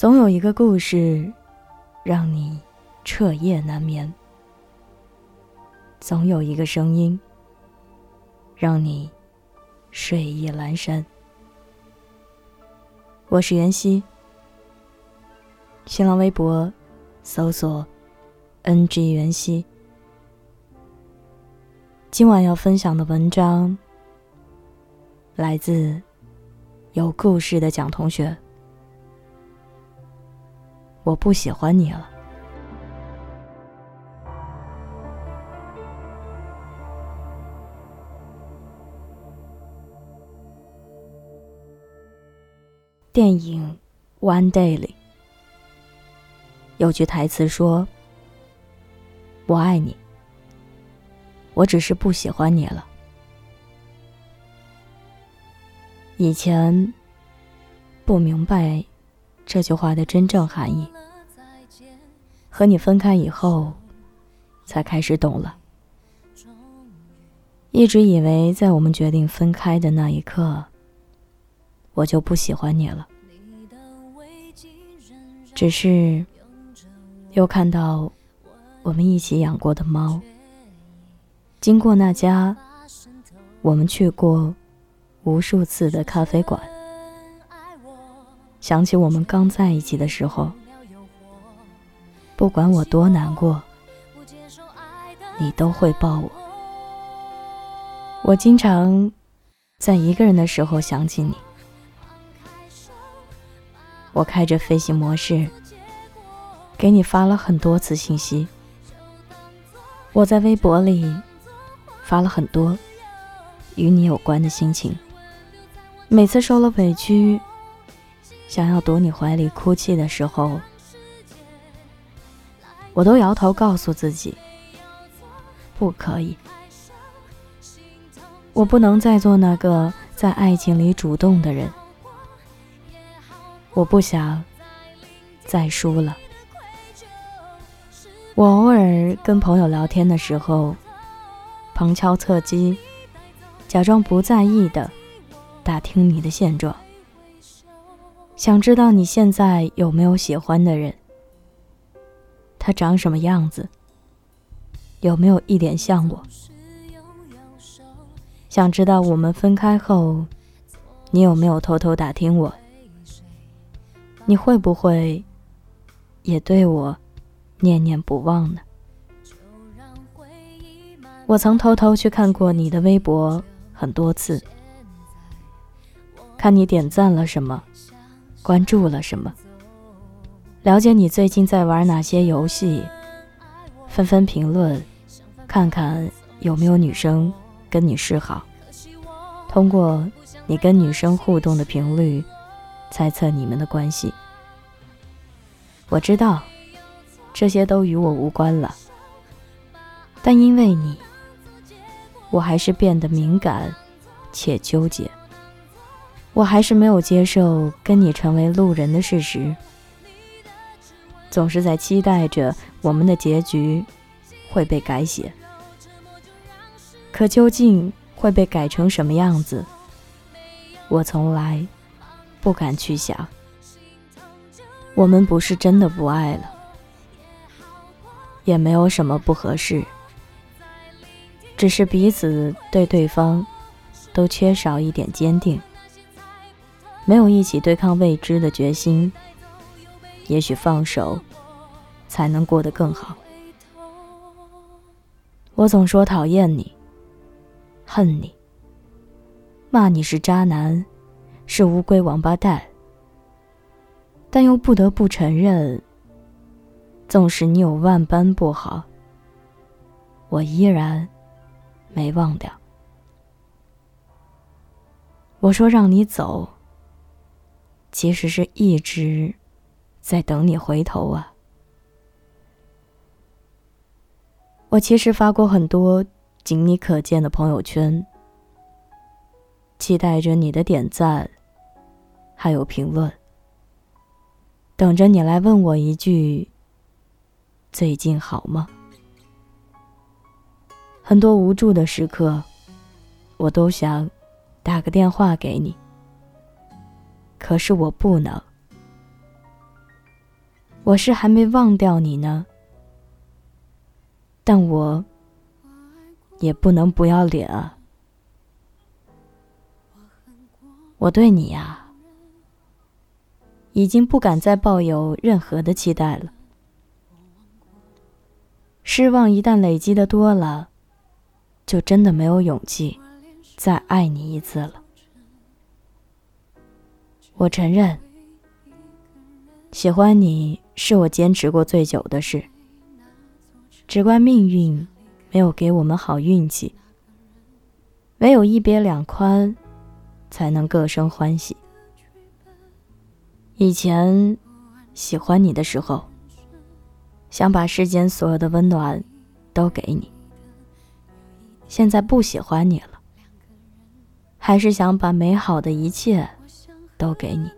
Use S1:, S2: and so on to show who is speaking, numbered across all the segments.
S1: 总有一个故事，让你彻夜难眠；总有一个声音，让你睡意阑珊。我是袁熙，新浪微博搜索 “ng 袁熙”。今晚要分享的文章来自有故事的蒋同学。我不喜欢你了。电影《One Day》里有句台词说：“我爱你，我只是不喜欢你了。”以前不明白。这句话的真正含义，和你分开以后，才开始懂了。一直以为在我们决定分开的那一刻，我就不喜欢你了。只是，又看到我们一起养过的猫，经过那家我们去过无数次的咖啡馆。想起我们刚在一起的时候，不管我多难过，你都会抱我。我经常在一个人的时候想起你。我开着飞行模式，给你发了很多次信息。我在微博里发了很多与你有关的心情。每次受了委屈。想要躲你怀里哭泣的时候，我都摇头告诉自己，不可以。我不能再做那个在爱情里主动的人。我不想再输了。我偶尔跟朋友聊天的时候，旁敲侧击，假装不在意的打听你的现状。想知道你现在有没有喜欢的人？他长什么样子？有没有一点像我？想知道我们分开后，你有没有偷偷打听我？你会不会也对我念念不忘呢？我曾偷偷去看过你的微博很多次，看你点赞了什么。关注了什么？了解你最近在玩哪些游戏？纷纷评论，看看有没有女生跟你示好。通过你跟女生互动的频率，猜测你们的关系。我知道这些都与我无关了，但因为你，我还是变得敏感且纠结。我还是没有接受跟你成为路人的事实，总是在期待着我们的结局会被改写，可究竟会被改成什么样子，我从来不敢去想。我们不是真的不爱了，也没有什么不合适，只是彼此对对方都缺少一点坚定。没有一起对抗未知的决心，也许放手才能过得更好。我总说讨厌你，恨你，骂你是渣男，是乌龟王八蛋，但又不得不承认，纵使你有万般不好，我依然没忘掉。我说让你走。其实是一直在等你回头啊！我其实发过很多仅你可见的朋友圈，期待着你的点赞，还有评论，等着你来问我一句：“最近好吗？”很多无助的时刻，我都想打个电话给你。可是我不能，我是还没忘掉你呢，但我也不能不要脸啊！我对你呀，已经不敢再抱有任何的期待了。失望一旦累积的多了，就真的没有勇气再爱你一次了。我承认。喜欢你是我坚持过最久的事，只怪命运没有给我们好运气。唯有一别两宽，才能各生欢喜。以前喜欢你的时候，想把世间所有的温暖都给你；现在不喜欢你了，还是想把美好的一切都给你。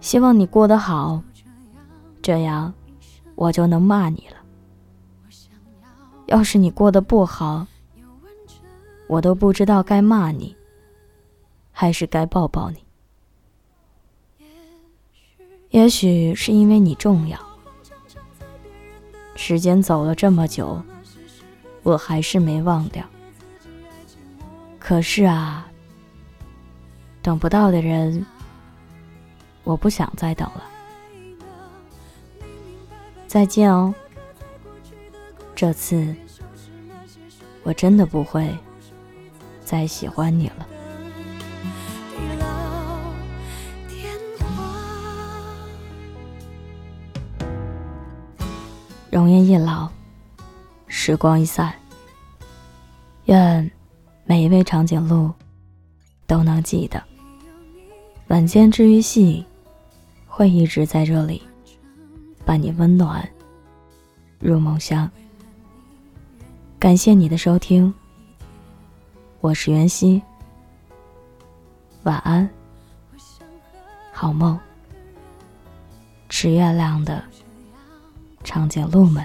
S1: 希望你过得好，这样我就能骂你了。要是你过得不好，我都不知道该骂你，还是该抱抱你。也许是因为你重要，时间走了这么久，我还是没忘掉。可是啊，等不到的人。我不想再等了，再见哦。这次我真的不会再喜欢你了。容颜一老，时光一散，愿每一位长颈鹿都能记得晚间治愈系。会一直在这里，伴你温暖入梦乡。感谢你的收听，我是袁熙，晚安，好梦，吃月亮的长颈鹿们。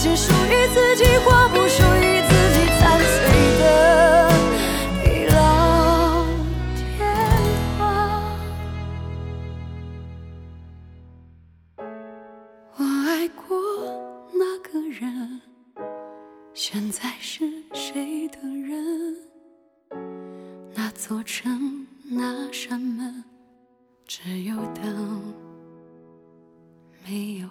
S2: 那些属于自己或不属于自己残碎的地老天荒我爱过那个人现在是谁的人那座城那扇门只有灯没有